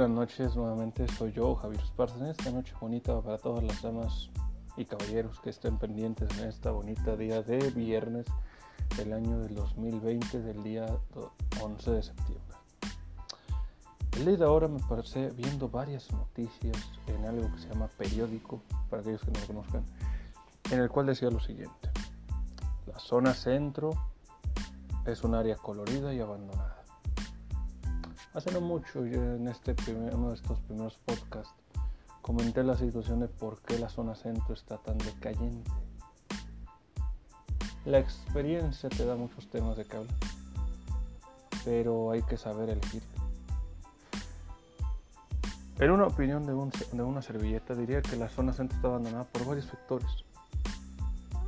buenas noches, nuevamente soy yo, Javier Esparza, en esta noche bonita para todas las damas y caballeros que estén pendientes en esta bonita día de viernes del año del 2020, del día 11 de septiembre. El día de ahora me parece viendo varias noticias en algo que se llama periódico, para aquellos que no lo conozcan, en el cual decía lo siguiente. La zona centro es un área colorida y abandonada. Hace no mucho, yo en este uno de estos primeros podcasts, comenté la situación de por qué la zona centro está tan decayente. La experiencia te da muchos temas de hablar, pero hay que saber elegir. En una opinión de una servilleta diría que la zona centro está abandonada por varios factores.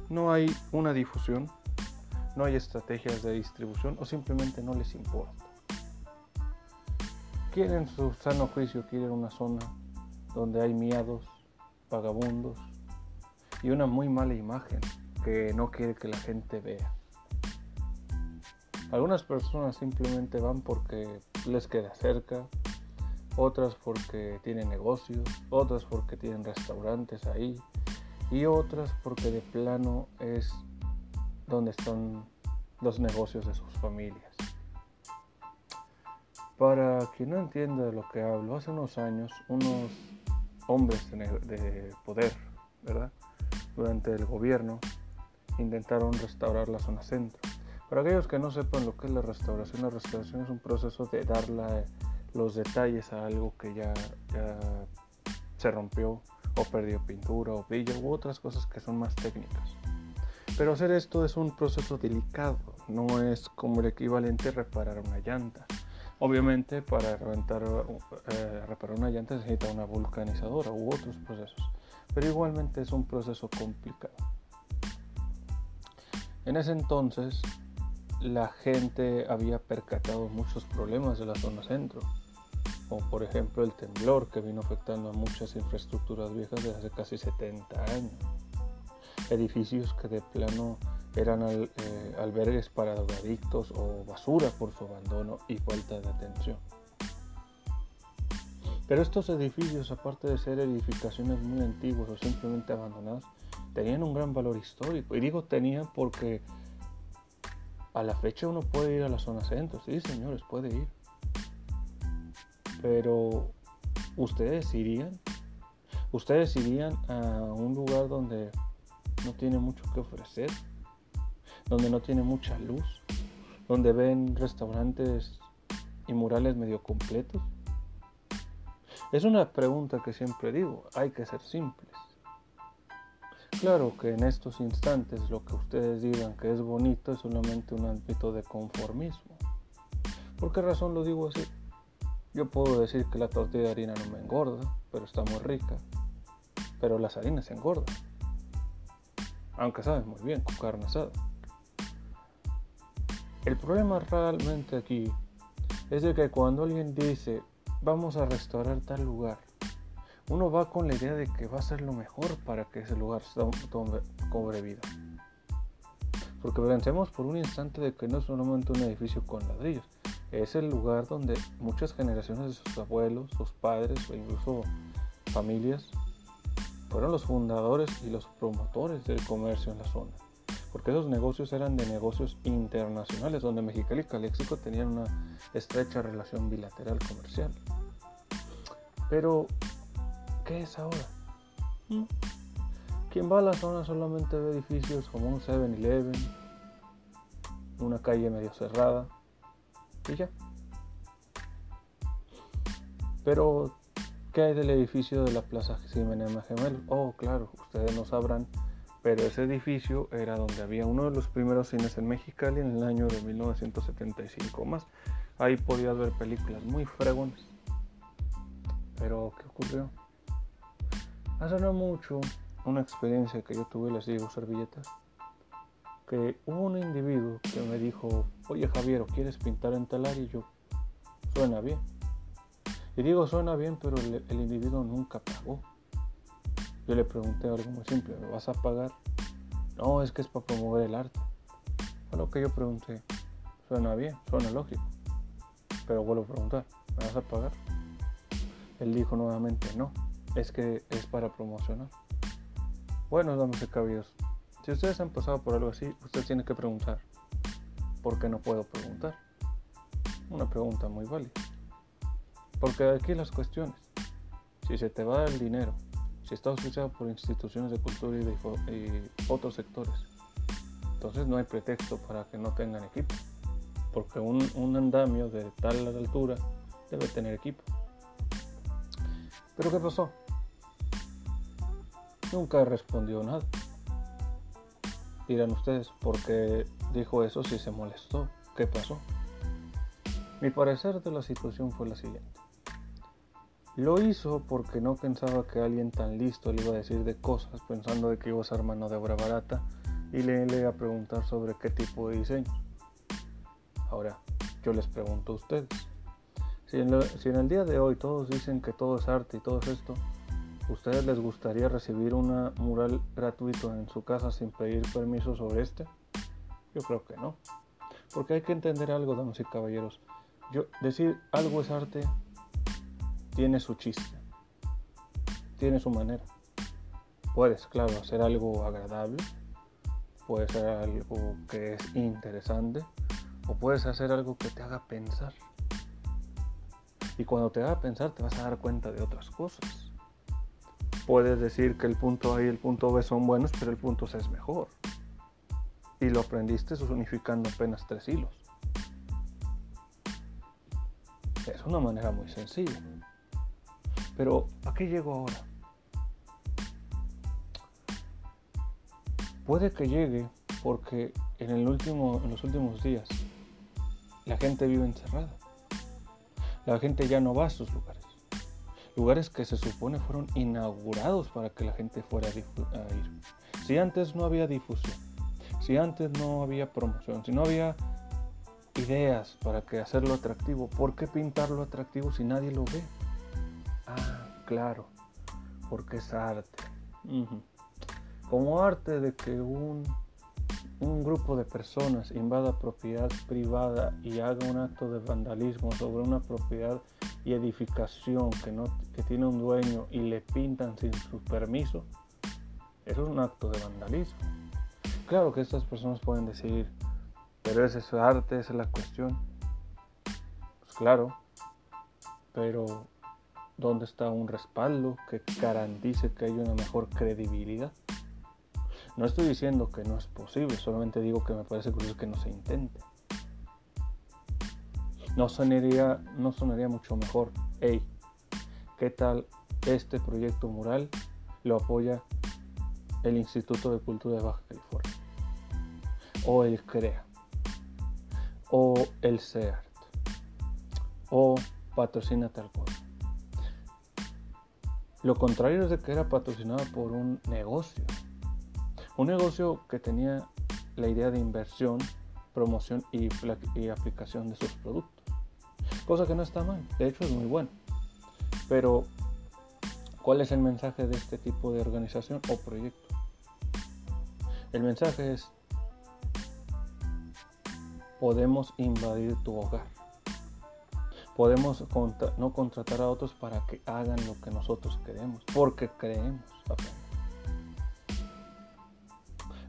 No hay una difusión, no hay estrategias de distribución o simplemente no les importa quieren su sano juicio, quieren una zona donde hay miados, vagabundos y una muy mala imagen que no quiere que la gente vea. Algunas personas simplemente van porque les queda cerca, otras porque tienen negocios, otras porque tienen restaurantes ahí y otras porque de plano es donde están los negocios de sus familias. Para quien no entienda de lo que hablo, hace unos años unos hombres de poder, ¿verdad? Durante el gobierno intentaron restaurar la zona centro. Para aquellos que no sepan lo que es la restauración, la restauración es un proceso de dar los detalles a algo que ya, ya se rompió o perdió pintura o brillo u otras cosas que son más técnicas. Pero hacer esto es un proceso delicado, no es como el equivalente a reparar una llanta. Obviamente para reventar, eh, reparar una llanta necesita una vulcanizadora u otros procesos, pero igualmente es un proceso complicado. En ese entonces la gente había percatado muchos problemas de la zona centro, como por ejemplo el temblor que vino afectando a muchas infraestructuras viejas desde hace casi 70 años, edificios que de plano eran eh, albergues para drogadictos o basura por su abandono y falta de atención. Pero estos edificios, aparte de ser edificaciones muy antiguas o simplemente abandonadas, tenían un gran valor histórico. Y digo tenían porque a la fecha uno puede ir a la zona centro. Sí, señores, puede ir. Pero ustedes irían. Ustedes irían a un lugar donde no tiene mucho que ofrecer donde no tiene mucha luz, donde ven restaurantes y murales medio completos? Es una pregunta que siempre digo, hay que ser simples. Claro que en estos instantes lo que ustedes digan que es bonito es solamente un ámbito de conformismo. ¿Por qué razón lo digo así? Yo puedo decir que la tortilla de harina no me engorda, pero está muy rica. Pero las harinas se engordan. Aunque saben muy bien con carne asada. El problema realmente aquí es de que cuando alguien dice vamos a restaurar tal lugar, uno va con la idea de que va a ser lo mejor para que ese lugar cobre vida. Porque pensemos por un instante de que no es solamente un edificio con ladrillos, es el lugar donde muchas generaciones de sus abuelos, sus padres o incluso familias fueron los fundadores y los promotores del comercio en la zona porque esos negocios eran de negocios internacionales, donde Mexicali y Calexico tenían una estrecha relación bilateral comercial. Pero, ¿qué es ahora? ¿Mm? Quien va a la zona solamente ve edificios como un 7-Eleven, una calle medio cerrada y ya. Pero, ¿qué hay del edificio de la Plaza Jiménez Gemelo? Oh, claro, ustedes no sabrán pero ese edificio era donde había uno de los primeros cines en Mexicali en el año de 1975 más. Ahí podías ver películas muy fregones. Pero, ¿qué ocurrió? Hace no mucho, una experiencia que yo tuve, les digo, servilletas, que hubo un individuo que me dijo, oye Javier, ¿quieres pintar en talar? Y yo, suena bien. Y digo, suena bien, pero el, el individuo nunca pagó. Yo le pregunté algo muy simple, ¿me vas a pagar? No, es que es para promover el arte. Fue lo que yo pregunté. Suena bien, suena lógico. Pero vuelvo a preguntar, ¿me vas a pagar? él dijo nuevamente, no, es que es para promocionar. Bueno, damas y caballeros, si ustedes han pasado por algo así, usted tiene que preguntar, ¿por qué no puedo preguntar? Una pregunta muy válida. Porque aquí las cuestiones, si se te va el dinero, está auspiciado por instituciones de cultura y, de, otros sectores, entonces no hay pretexto para que no tengan equipo. Porque un, un andamio de tal altura debe tener equipo. Pero ¿qué pasó? Nunca respondió nada. Dirán ustedes, ¿por qué dijo eso si se molestó? ¿Qué pasó? Mi parecer de la situación fue la siguiente. Lo hizo porque no pensaba que alguien tan listo le iba a decir de cosas pensando de que iba a ser mano de obra barata y le, iba a preguntar sobre qué tipo de diseño. Ahora, yo les pregunto a ustedes, si en, el día de hoy todos dicen que todo es arte y todo es esto, ¿ustedes les gustaría recibir una mural gratuito en su casa sin pedir permiso sobre este? Yo creo que no. Porque hay que entender algo, damas y caballeros. Yo, decir algo es arte tiene su chiste, tiene su manera. Puedes, claro, hacer algo agradable, puedes hacer algo que es interesante, o puedes hacer algo que te haga pensar. Y cuando te va a pensar te vas a dar cuenta de otras cosas. Puedes decir que el punto A y el punto B son buenos, pero el punto C es mejor. Y lo aprendiste unificando apenas tres hilos. Es una manera muy sencilla. Pero ¿a qué llego ahora? Puede que llegue porque en, los últimos días la gente vive encerrada la gente ya no va a esos lugares. Lugares que se supone fueron inaugurados para que la gente fuera a, ir. Si antes no había difusión, si antes no había promoción, si no había ideas para hacerlo atractivo, ¿por qué pintarlo atractivo si nadie lo ve? Ah, claro, porque es arte. Como arte de que un un grupo de personas invada propiedad privada y haga un acto de vandalismo sobre una propiedad y edificación que, no, que tiene un dueño y le pintan sin su permiso, eso es un acto de vandalismo. Claro que estas personas pueden decir, pero ese es arte, esa es la cuestión. Pues claro, pero ¿dónde está un respaldo que garantice que hay una mejor credibilidad? No estoy diciendo que no es posible, solamente digo que me parece curioso que no se intente. No sonaría, no sonaría mucho mejor, hey, ¿qué tal este proyecto mural lo apoya el Instituto de Cultura de Baja California? O el CREA, o el CEART, o patrocina tal cosa. Lo contrario es de que era patrocinado por un negocio un negocio que tenía la idea de inversión, promoción y, aplicación de sus productos. Cosa que no está mal, de hecho es muy bueno. Pero, ¿cuál es el mensaje de este tipo de organización o proyecto? El mensaje es, podemos invadir tu hogar. Podemos no contratar a otros para que hagan lo que nosotros queremos, porque creemos.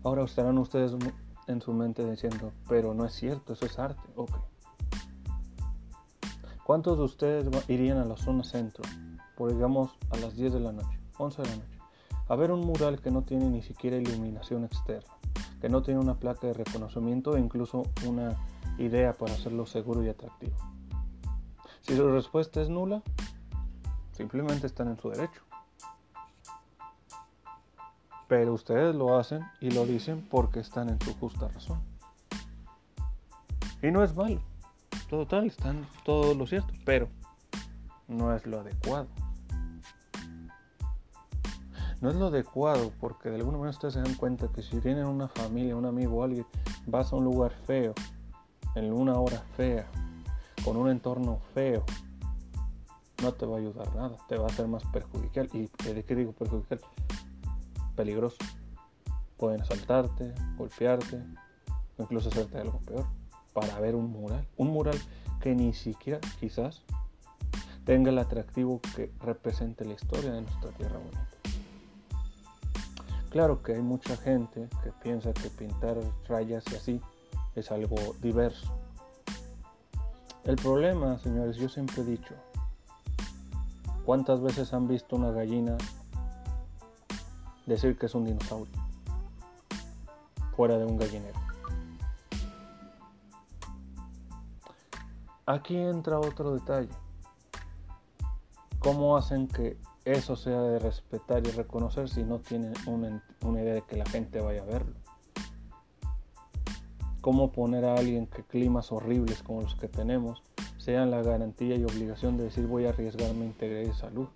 Ahora estarán ustedes en su mente diciendo, pero no es cierto, eso es arte. Ok. ¿Cuántos de ustedes irían a la zona centro, por digamos a las 10 de la noche, 11 de la noche, a ver un mural que no tiene ni siquiera iluminación externa, que no tiene una placa de reconocimiento e incluso una idea para hacerlo seguro y atractivo? Si su respuesta es nula, simplemente están en su derecho. Pero ustedes lo hacen y lo dicen porque están en su justa razón. Y no es malo. Total, están todo lo cierto, pero no es lo adecuado. No es lo adecuado porque de alguna manera ustedes se dan cuenta que si tienen una familia, un amigo alguien, vas a un lugar feo, en una hora fea, con un entorno feo, no te va a ayudar nada, te va a hacer más perjudicial. ¿Y de qué digo perjudicial? peligroso. Pueden asaltarte, golpearte, incluso hacerte algo peor, para ver un mural. Un mural que ni siquiera quizás tenga el atractivo que represente la historia de nuestra tierra bonita. Claro que hay mucha gente que piensa que pintar rayas y así es algo diverso. El problema, señores, yo siempre he dicho, ¿cuántas veces han visto una gallina decir que es un dinosaurio fuera de un gallinero? Aquí entra otro detalle. ¿Cómo hacen que eso sea de respetar y reconocer si no tienen una, idea de que la gente vaya a verlo? ¿Cómo poner a alguien que climas horribles como los que tenemos sean la garantía y obligación de decir voy a arriesgar mi integridad y salud?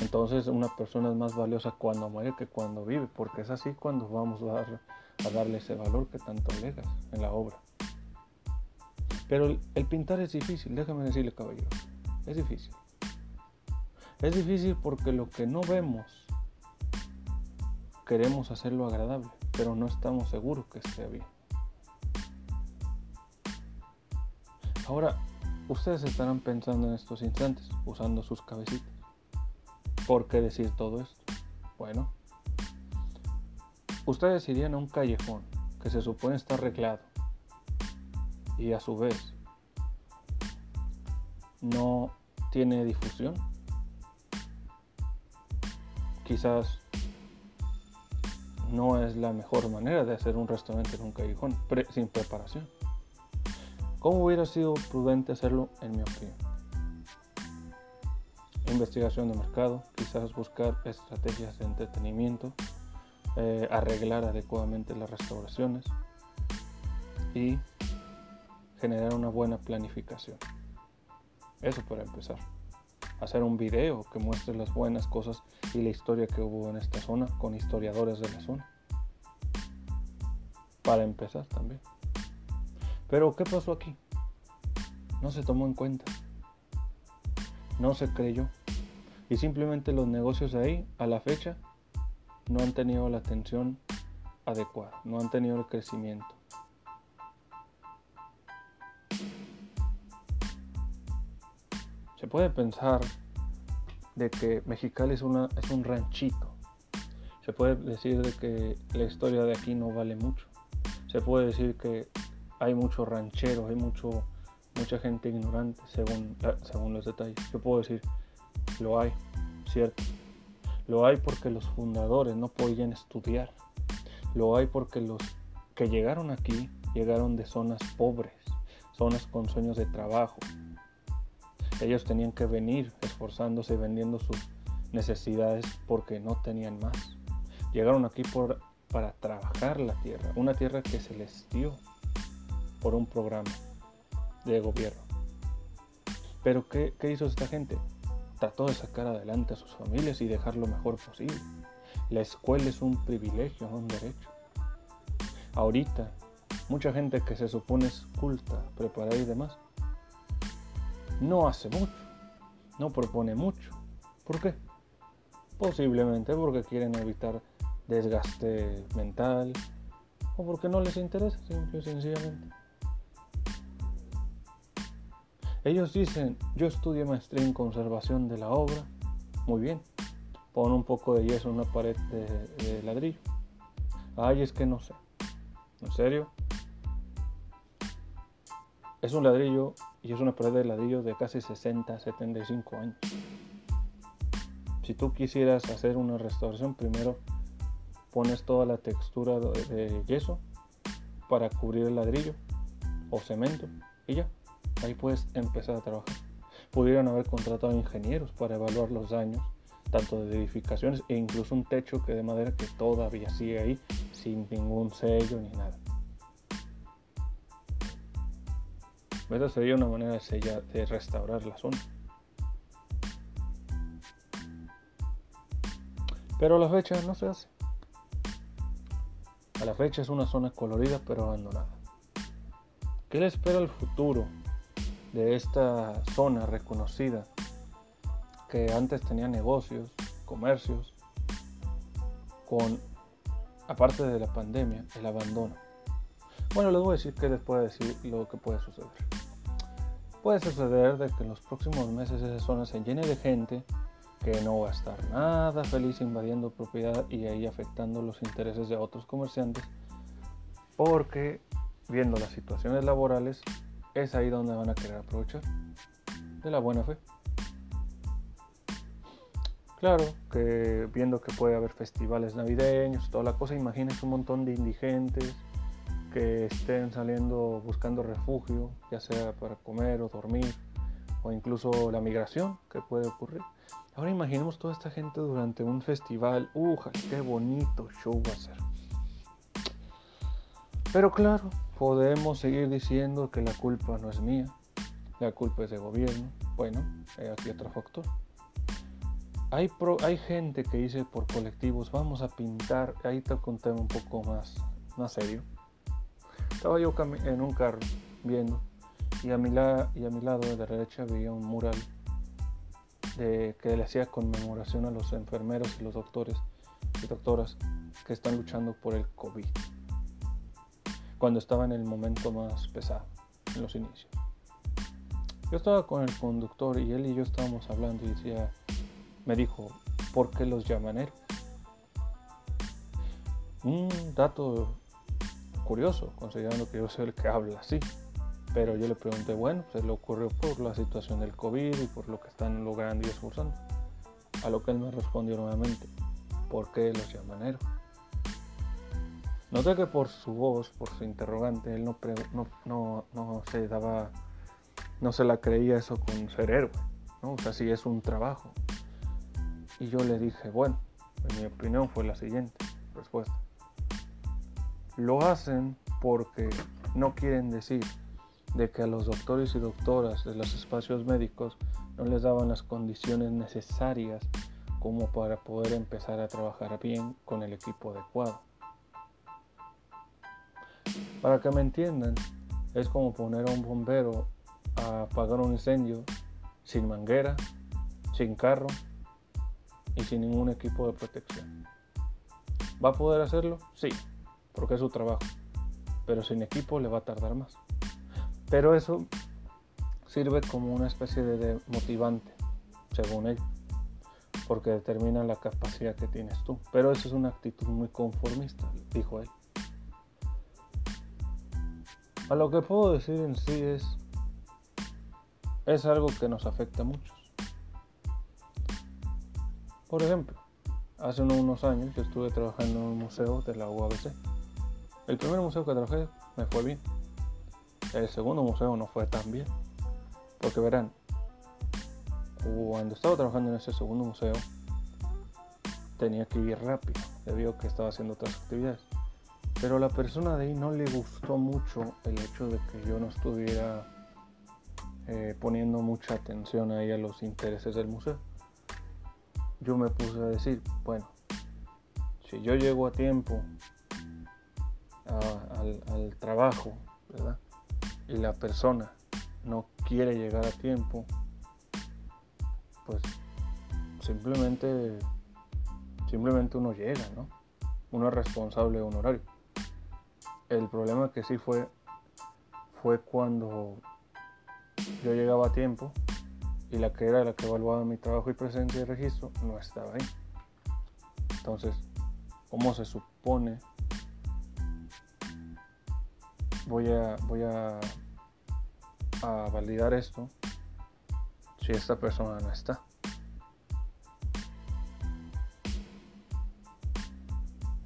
Entonces una persona es más valiosa cuando muere que cuando vive, porque es así cuando vamos a dar a darle ese valor que tanto alegas en la obra. Pero el, pintar es difícil, déjame decirle caballero, es difícil. Es difícil porque lo que no vemos queremos hacerlo agradable, pero no estamos seguros que esté bien. Ahora, ustedes estarán pensando en estos instantes, usando sus cabecitas. ¿Por qué decir todo esto? Bueno, Ustedes irían a un callejón que se supone está arreglado y a su vez no tiene difusión. Quizás no es la mejor manera de hacer un restaurante en un callejón sin preparación. ¿Cómo hubiera sido prudente hacerlo en mi opinión? Investigación de mercado, quizás buscar estrategias de entretenimiento eh, arreglar adecuadamente las restauraciones y generar una buena planificación. Eso para empezar. Hacer un video que muestre las buenas cosas y la historia que hubo en esta zona con historiadores de la zona. Para empezar también. Pero ¿qué pasó aquí? No se tomó en cuenta. No se creyó. Y simplemente los negocios ahí, a la fecha, no han tenido la atención adecuada, no han tenido el crecimiento. Se puede pensar de que Mexicali es, es un ranchito. Se puede decir de que la historia de aquí no vale mucho. Se puede decir que hay muchos rancheros, hay mucho, mucha gente ignorante según, según los detalles. Yo puedo decir, lo hay, cierto. Lo hay porque los fundadores no podían estudiar. Lo hay porque los que llegaron aquí llegaron de zonas pobres, zonas con sueños de trabajo. Ellos tenían que venir esforzándose y vendiendo sus necesidades porque no tenían más. Llegaron aquí por, para trabajar la tierra, una tierra que se les dio por un programa de gobierno. Pero ¿qué, qué hizo esta gente? trató de sacar adelante a sus familias y dejar lo mejor posible. La escuela es un privilegio, no un derecho. Ahorita, mucha gente que se supone es culta, preparada y demás, no hace mucho, no propone mucho. ¿Por qué? Posiblemente porque quieren evitar desgaste mental o porque no les interesa, simple y sencillamente. Ellos dicen, yo estudié maestría en conservación de la obra. Muy bien. Pon un poco de yeso en una pared de, ladrillo. Ay, es que no sé. ¿En serio? Es un ladrillo y es una pared de ladrillo de casi 60, 75 años. Si tú quisieras hacer una restauración, primero pones toda la textura de yeso para cubrir el ladrillo o cemento y ya ahí puedes empezar a trabajar. Pudieron haber contratado ingenieros para evaluar los daños, tanto de edificaciones e incluso un techo que de madera que todavía sigue ahí sin ningún sello ni nada. Esa sería una manera de, de restaurar la zona. Pero a la fecha no se hace. A la fecha es una zona colorida pero abandonada. ¿Qué le espera al futuro de esta zona reconocida que antes tenía negocios, comercios, con, aparte de la pandemia, el abandono. Bueno, les voy a decir que les puedo decir lo que puede suceder. puede suceder de que en los próximos meses esa zona se llene de gente que no va a estar nada feliz invadiendo propiedad y ahí afectando los intereses de otros comerciantes porque viendo las situaciones laborales es ahí donde van a querer aprovechar de la buena fe. Claro que viendo que puede haber festivales navideños, toda la cosa, imagínense un montón de indigentes que estén saliendo buscando refugio, ya sea para comer o dormir, o incluso la migración que puede ocurrir. Ahora imaginemos toda esta gente durante un festival. ¡Uja! ¡Qué bonito show va a ser! Pero claro, podemos seguir diciendo que la culpa no es mía, la culpa es del gobierno. Bueno, aquí otro factor. Hay, hay gente que dice por colectivos, vamos a pintar, ahí te conté un poco más, más serio. Estaba yo en un carro viendo y a mi, y a mi lado de la derecha había un mural de, que le hacía conmemoración a los enfermeros y los doctores y doctoras que están luchando por el COVID. Cuando estaba en el momento más pesado, en los inicios. Yo estaba con el conductor y él y yo estábamos hablando y decía, me dijo, ¿por qué los llaman él? Un dato curioso, considerando que yo soy el que habla así. Pero yo le pregunté, bueno, se le ocurrió por la situación del COVID y por lo que están logrando y esforzando. A lo que él me respondió nuevamente, ¿por qué los llaman héroes? Noté que por su voz, por su interrogante, él no, se daba, no se la creía eso con ser héroe, ¿no? O sea, sí es un trabajo. Y yo le dije, bueno, en mi opinión fue la siguiente respuesta. Lo hacen porque no quieren decir de que a los doctores y doctoras de los espacios médicos no les daban las condiciones necesarias como para poder empezar a trabajar bien con el equipo adecuado. Para que me entiendan, es como poner a un bombero a apagar un incendio sin manguera, sin carro y sin ningún equipo de protección. ¿Va a poder hacerlo? Sí, porque es su trabajo, pero sin equipo le va a tardar más. Pero eso sirve como una especie de motivante, según él, porque determina la capacidad que tienes tú. Pero eso es una actitud muy conformista, dijo él. A lo que puedo decir en sí es, es algo que nos afecta a muchos. Por ejemplo, hace unos años yo estuve trabajando en un museo de la UABC. El primer museo que trabajé me fue bien el segundo museo no fue tan bien. Porque verán, cuando estaba trabajando en ese segundo museo, tenía que ir rápido, debido a que estaba haciendo otras actividades. Pero a la persona de ahí no le gustó mucho el hecho de que yo no estuviera eh, poniendo mucha atención ahí a los intereses del museo. Yo me puse a decir, bueno, si yo llego a tiempo al trabajo, ¿verdad? y la persona no quiere llegar a tiempo, pues simplemente, simplemente uno llega, ¿no? Uno es responsable de un horario. El problema que sí fue, fue cuando yo llegaba a tiempo y la que era la que evaluaba mi trabajo y presencia y registro no estaba ahí. Entonces, ¿cómo se supone voy a, voy a, a validar esto si esta persona no está.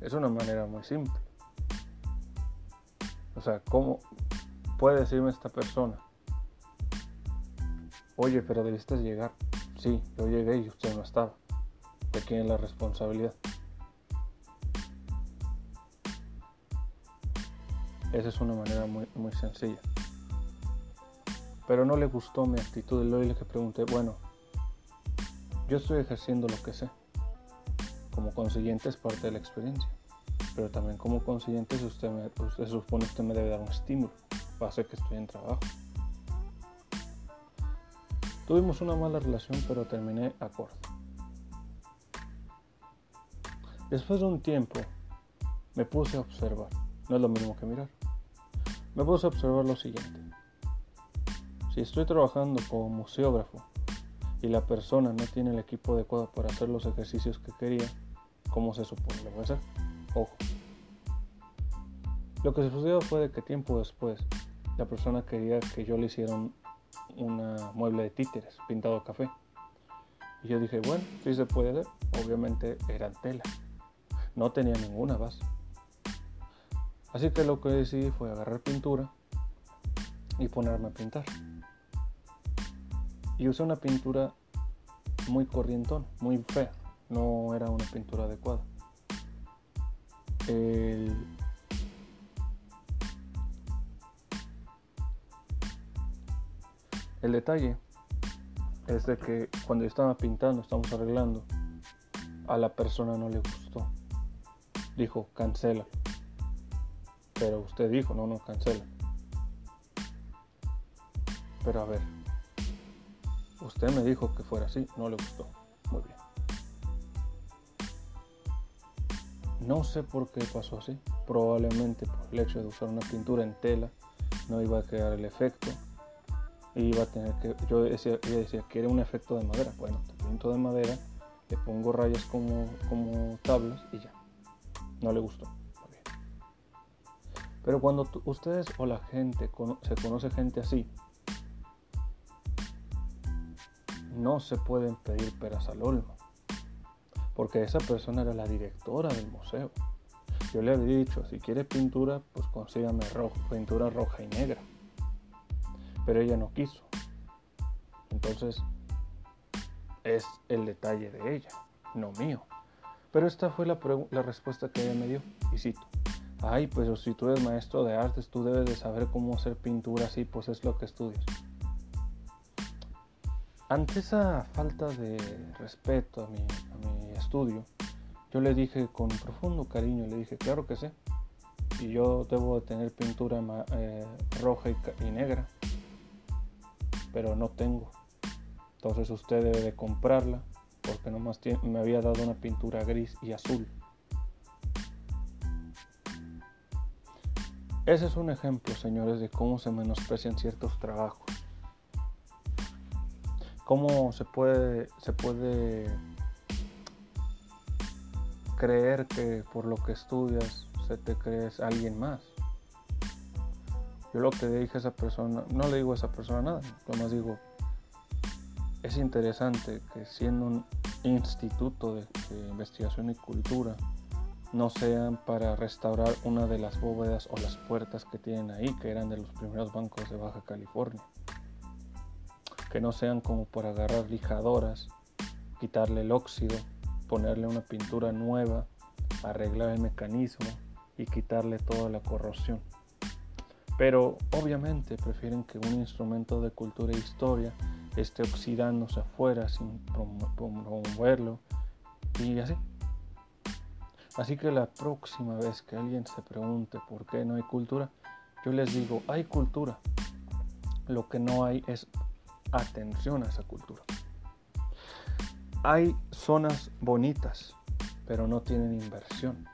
Es una manera muy simple. O sea, ¿cómo puede decirme esta persona? Oye, pero debiste llegar. Sí, yo llegué y usted no estaba. ¿De quién es la responsabilidad? Esa es una manera muy, muy sencilla. Pero no le gustó mi actitud. Y le pregunté, bueno, yo estoy ejerciendo lo que sé. Como consiguiente es parte de la experiencia. Pero también como consiguiente si usted, usted supone que usted me debe dar un estímulo. Va a hacer que estoy en trabajo. Tuvimos una mala relación, pero terminé acorde. Después de un tiempo, me puse a observar. No es lo mismo que mirar me puse a observar lo siguiente. Si estoy trabajando como museógrafo y la persona no tiene el equipo adecuado para hacer los ejercicios que quería, ¿cómo se supone lo voy a? Ojo. Lo que sucedió fue que tiempo después la persona quería que yo le hiciera un, una mueble de títeres pintado de café. Y yo dije, bueno, sí se puede. Obviamente era tela. No tenía ninguna base. Así que lo que decidí fue agarrar pintura y ponerme a pintar. Y usé una pintura muy corrientón, muy fea. No era una pintura adecuada. El, el detalle es de que cuando estaba pintando, estamos arreglando, a la persona no le gustó. Dijo, cancela. Pero usted dijo, no, no, cancela. Pero a ver, usted me dijo que fuera así, no le gustó. Muy bien. No sé por qué pasó así. Probablemente por el hecho de usar una pintura en tela no iba a quedar el efecto. Y iba a tener que. Yo decía, yo decía que era un efecto de madera. Bueno, pinto de madera, le pongo rayas como, como tablas y ya. No le gustó. Pero cuando ustedes o la gente se conoce gente así, no se pueden pedir peras al olmo, porque esa persona era la directora del museo. Yo le había dicho, si quiere pintura, pues consígame pintura roja y negra. Pero ella no quiso. Entonces, es el detalle de ella, no mío. Pero esta fue la, la respuesta que ella me dio, y cito ay, pues si tú eres maestro de artes, tú debes de saber cómo hacer pintura así, pues es lo que estudias. Ante esa falta de respeto a mi, estudio, yo le dije con profundo cariño, le dije, claro que sé, y yo debo de tener pintura eh, roja y, negra, pero no tengo. Entonces usted debe de comprarla, porque nomás me había dado una pintura gris y azul. Ese es un ejemplo, señores, de cómo se menosprecian ciertos trabajos. Cómo se puede, se puede creer que por lo que estudias se te crees alguien más. Yo lo que dije a esa persona, no le digo a esa persona nada, más digo, es interesante que siendo un instituto de investigación y cultura, no sean para restaurar una de las bóvedas o las puertas que tienen ahí, que eran de los primeros bancos de Baja California. Que no sean como para agarrar lijadoras, quitarle el óxido, ponerle una pintura nueva, arreglar el mecanismo y quitarle toda la corrosión. Pero obviamente prefieren que un instrumento de cultura e historia esté oxidándose afuera sin promoverlo y así. Así que la próxima vez que alguien se pregunte por qué no hay cultura, yo les digo, hay cultura. Lo que no hay es atención a esa cultura. Hay zonas bonitas, pero no tienen inversión.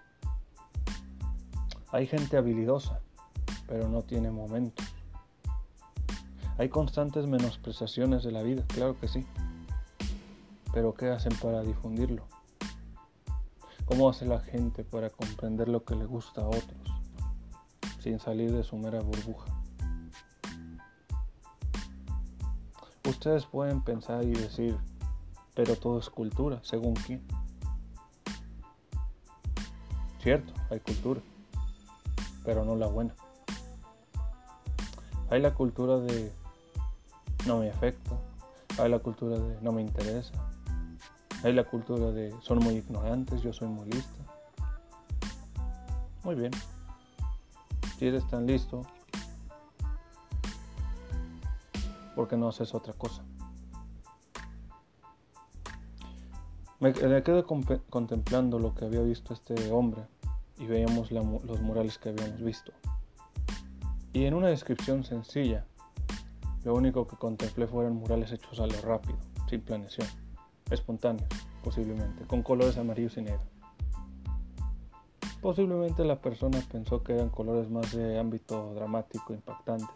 Hay gente habilidosa, pero no tiene momentos. Hay constantes menospreciaciones de la vida, claro que sí. Pero ¿qué hacen para difundirlo? ¿Cómo hace la gente para comprender lo que le gusta a otros sin salir de su mera burbuja? Ustedes pueden pensar y decir, pero todo es cultura, según quién. Cierto, hay cultura, pero no la buena. Hay la cultura de no me afecta, hay la cultura de no me interesa, hay la cultura de son muy ignorantes, yo soy muy listo. Muy bien. Si eres tan listo, ¿por qué no haces otra cosa? Me, quedé contemplando lo que había visto este hombre y veíamos los murales que habíamos visto. Y en una descripción sencilla, lo único que contemplé fueron murales hechos a lo rápido, sin planeación espontáneos, posiblemente, con colores amarillos y negros. Posiblemente la persona pensó que eran colores más de ámbito dramático, impactante,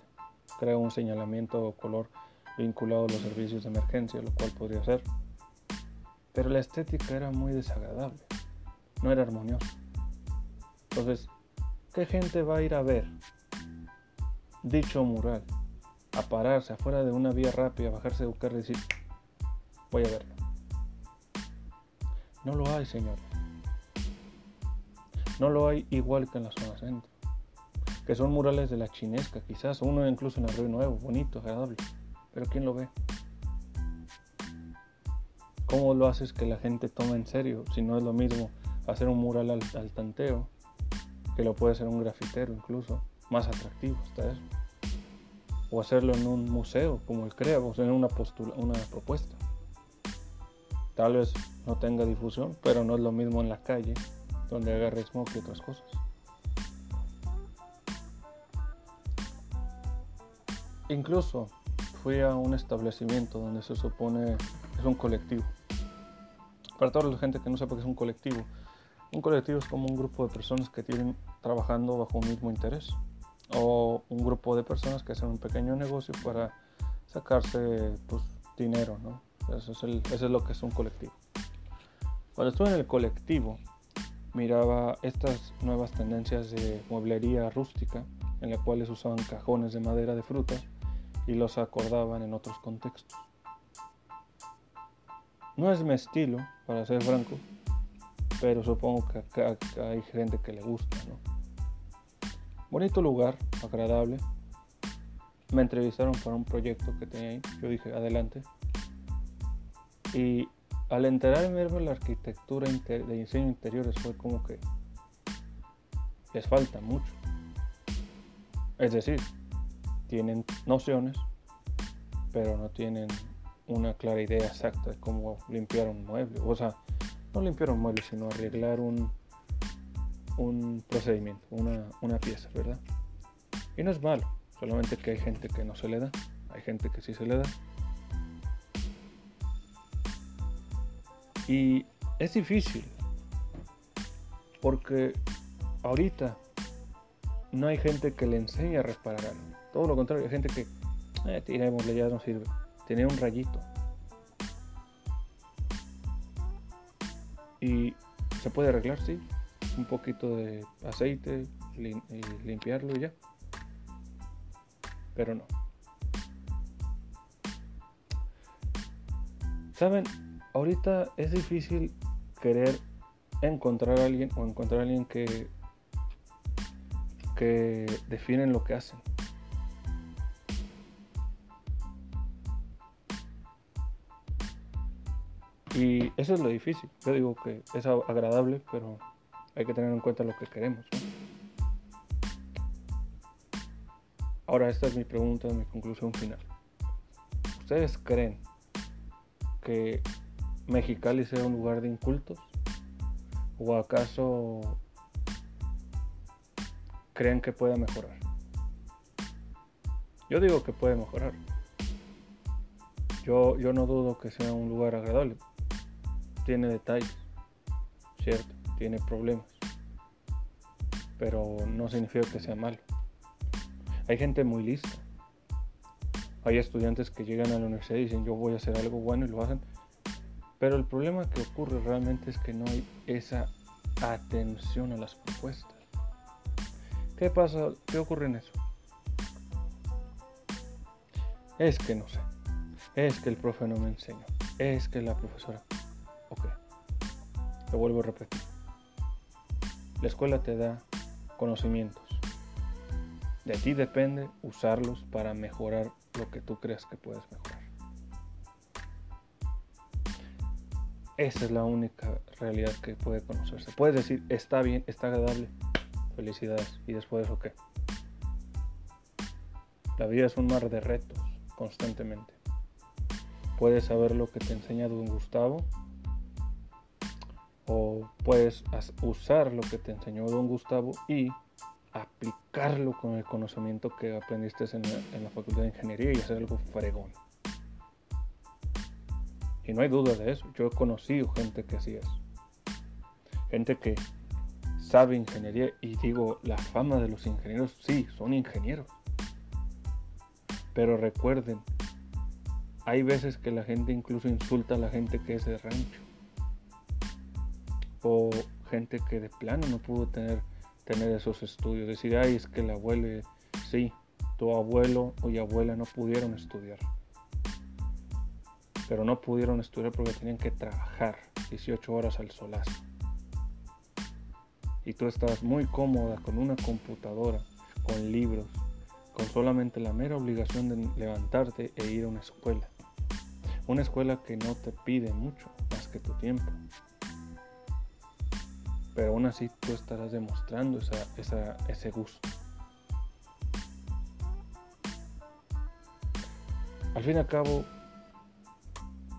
crea un señalamiento o color vinculado a los servicios de emergencia, lo cual podría ser. Pero la estética era muy desagradable, no era armoniosa. Entonces, ¿qué gente va a ir a ver dicho mural? A pararse afuera de una vía rápida, bajarse de un carro y decir, voy a verlo. No lo hay, señor. No lo hay igual que en la zona centro. Que son murales de la chinesca, quizás, uno incluso en el Río Nuevo, bonito, agradable. Pero ¿quién lo ve? ¿Cómo lo haces que la gente tome en serio? Si no es lo mismo hacer un mural al, tanteo, que lo puede hacer un grafitero incluso, más atractivo hasta eso. O hacerlo en un museo, como el CREA, o en una, una propuesta. Tal vez no tenga difusión, pero no es lo mismo en la calle, donde agarre smoke y otras cosas. Incluso fui a un establecimiento donde se supone es un colectivo. Para toda la gente que no sepa qué es un colectivo, un colectivo es como un grupo de personas que tienen trabajando bajo un mismo interés o un grupo de personas que hacen un pequeño negocio para sacarse pues, dinero, ¿no? Eso es, eso es lo que es un colectivo. Cuando estuve en el colectivo, miraba estas nuevas tendencias de mueblería rústica, en las cuales usaban cajones de madera de frutas y los acordaban en otros contextos. No es mi estilo, para ser franco, pero supongo que hay gente que le gusta, ¿no? Bonito lugar, agradable. Me entrevistaron para un proyecto que tenía ahí. Yo dije, adelante. Y al enterarme de la arquitectura de diseño interiores fue como que les falta mucho. Es decir, tienen nociones, pero no tienen una clara idea exacta de cómo limpiar un mueble. O sea, no limpiar un mueble, sino arreglar un, un procedimiento, una, una pieza, ¿verdad? Y no es malo, solamente que hay gente que no se le da, hay gente que sí se le da. Y es difícil, porque ahorita no hay gente que le enseñe a reparar algo. Todo lo contrario, hay gente que, eh, ya no sirve. Tiene un rayito. Y se puede arreglar, sí. Un poquito de aceite y limpiarlo y ya. Pero no. Saben, ahorita es difícil querer encontrar a alguien o encontrar a alguien que que definen lo que hacen. Y eso es lo difícil. Yo digo que es agradable, pero hay que tener en cuenta lo que queremos. Ahora esta es mi pregunta, mi conclusión final. ¿Ustedes creen que Mexicali sea un lugar de incultos? ¿O acaso creen que pueda mejorar? Yo digo que puede mejorar. Yo, yo no dudo que sea un lugar agradable. Tiene detalles, cierto, tiene problemas. Pero no significa que sea malo. Hay gente muy lista. Hay estudiantes que llegan a la universidad y dicen yo voy a hacer algo bueno y lo hacen. Pero el problema que ocurre realmente es que no hay esa atención a las propuestas. ¿Qué pasa? ¿Qué ocurre en eso? Es que no sé. Es que el profe no me enseña. Es que la profesora. Ok. Lo vuelvo a repetir. La escuela te da conocimientos. De ti depende usarlos para mejorar lo que tú creas que puedes mejorar. Esa es la única realidad que puede conocerse. Puedes decir, está bien, está agradable, Felicidades. ¿Y después eso qué? La vida es un mar de retos constantemente. Puedes saber lo que te enseña don Gustavo o puedes usar lo que te enseñó don Gustavo y aplicarlo con el conocimiento que aprendiste en la, en la facultad de ingeniería y hacer algo fregón. Y no hay duda de eso. Yo he conocido gente que así es. Gente que sabe ingeniería y digo, la fama de los ingenieros, sí, son ingenieros. Pero recuerden, hay veces que la gente incluso insulta a la gente que es de rancho. O gente que de plano no pudo tener, tener esos estudios. Decir, ay, es que el abuelo, sí, tu abuelo o abuela no pudieron estudiar. Pero no pudieron estudiar porque tenían que trabajar 18 horas al solazo. Y tú estabas muy cómoda con una computadora, con libros, con solamente la mera obligación de levantarte e ir a una escuela. Una escuela que no te pide mucho más que tu tiempo. Pero aún así tú estarás demostrando ese gusto. Al fin y al cabo,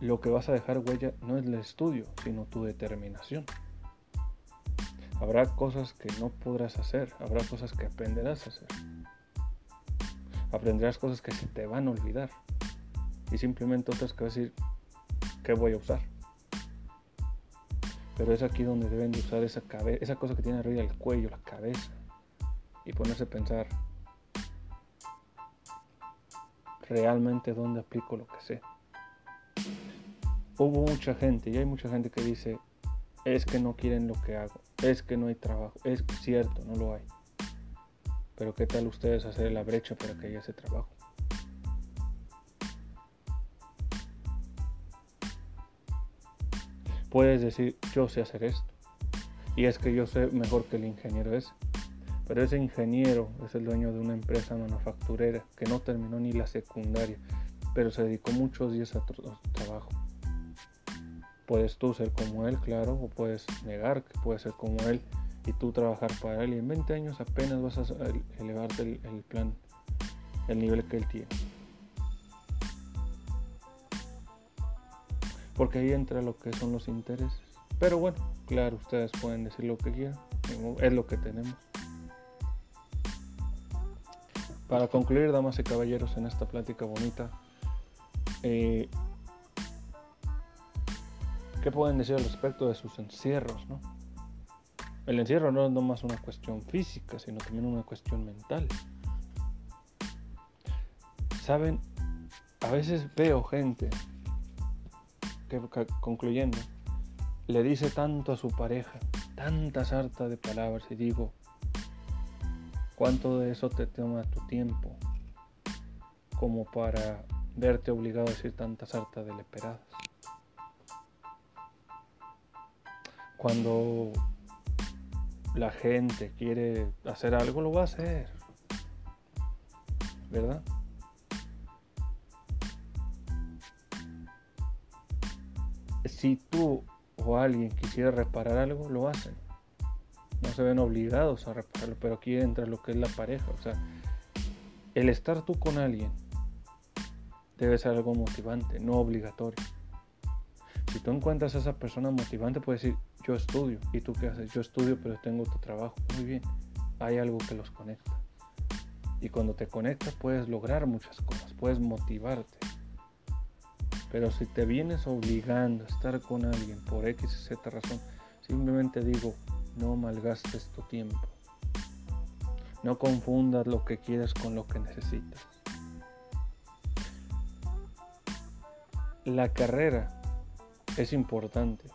lo que vas a dejar huella no es el estudio, sino tu determinación. Habrá cosas que no podrás hacer, habrá cosas que aprenderás a hacer. Aprenderás cosas que se te van a olvidar. Y simplemente otras que vas a decir, ¿qué voy a usar? Pero es aquí donde deben de usar esa, esa cosa que tiene arriba el cuello, la cabeza. Y ponerse a pensar, realmente dónde aplico lo que sé. Hubo mucha gente, y hay mucha gente que dice, es que no quieren lo que hago, es que no hay trabajo, es cierto, no lo hay. Pero ¿qué tal ustedes hacer la brecha para que haya ese trabajo? Puedes decir, yo sé hacer esto. Y es que yo sé mejor que el ingeniero ese. Pero ese ingeniero es el dueño de una empresa manufacturera que no terminó ni la secundaria, pero se dedicó muchos días a, trabajo. Puedes tú ser como él, claro, o puedes negar que puedes ser como él y tú trabajar para él. Y en 20 años apenas vas a elevarte el, plan, el nivel que él tiene. Porque ahí entra lo que son los intereses. Pero bueno, claro, ustedes pueden decir lo que quieran. Es lo que tenemos. Para concluir, damas y caballeros, en esta plática bonita, eh, ¿qué pueden decir al respecto de sus encierros? El encierro no es nomás una cuestión física, sino también una cuestión mental. Saben, a veces veo gente que, concluyendo, le dice tanto a su pareja, tanta sarta de palabras y digo, ¿Cuánto de eso te toma tu tiempo como para verte obligado a decir tantas hartas de leperadas? Cuando la gente quiere hacer algo, lo va a hacer. ¿Verdad? Si tú o alguien quisiera reparar algo, lo hacen no se ven obligados a repararlo, pero aquí entra lo que es la pareja, o sea, el estar tú con alguien debe ser algo motivante, no obligatorio. Si tú encuentras a esa persona motivante, puedes decir, yo estudio, ¿y tú qué haces? Yo estudio, pero tengo tu trabajo. Muy bien, hay algo que los conecta. Y cuando te conectas puedes lograr muchas cosas, puedes motivarte. Pero si te vienes obligando a estar con alguien por X y Z razón, simplemente digo, no malgastes tu tiempo. No confundas lo que quieres con lo que necesitas. La carrera es importante.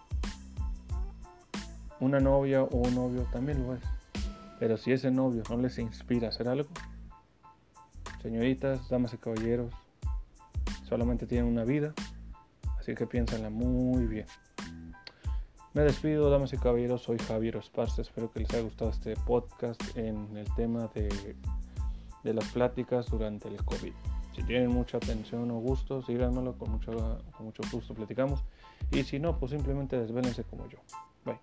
Una novia o un novio también lo es. Pero si ese novio no les inspira a hacer algo, señoritas, damas y caballeros, solamente tienen una vida, así que piénsenla muy bien. Me despido, damas y caballeros, soy Javier Esparza, espero que les haya gustado este podcast en el tema de, las pláticas durante el COVID. Si tienen mucha atención o gusto, síganmelo, con mucho, con mucho gusto platicamos. Y si no, pues simplemente desvélense como yo. Bye.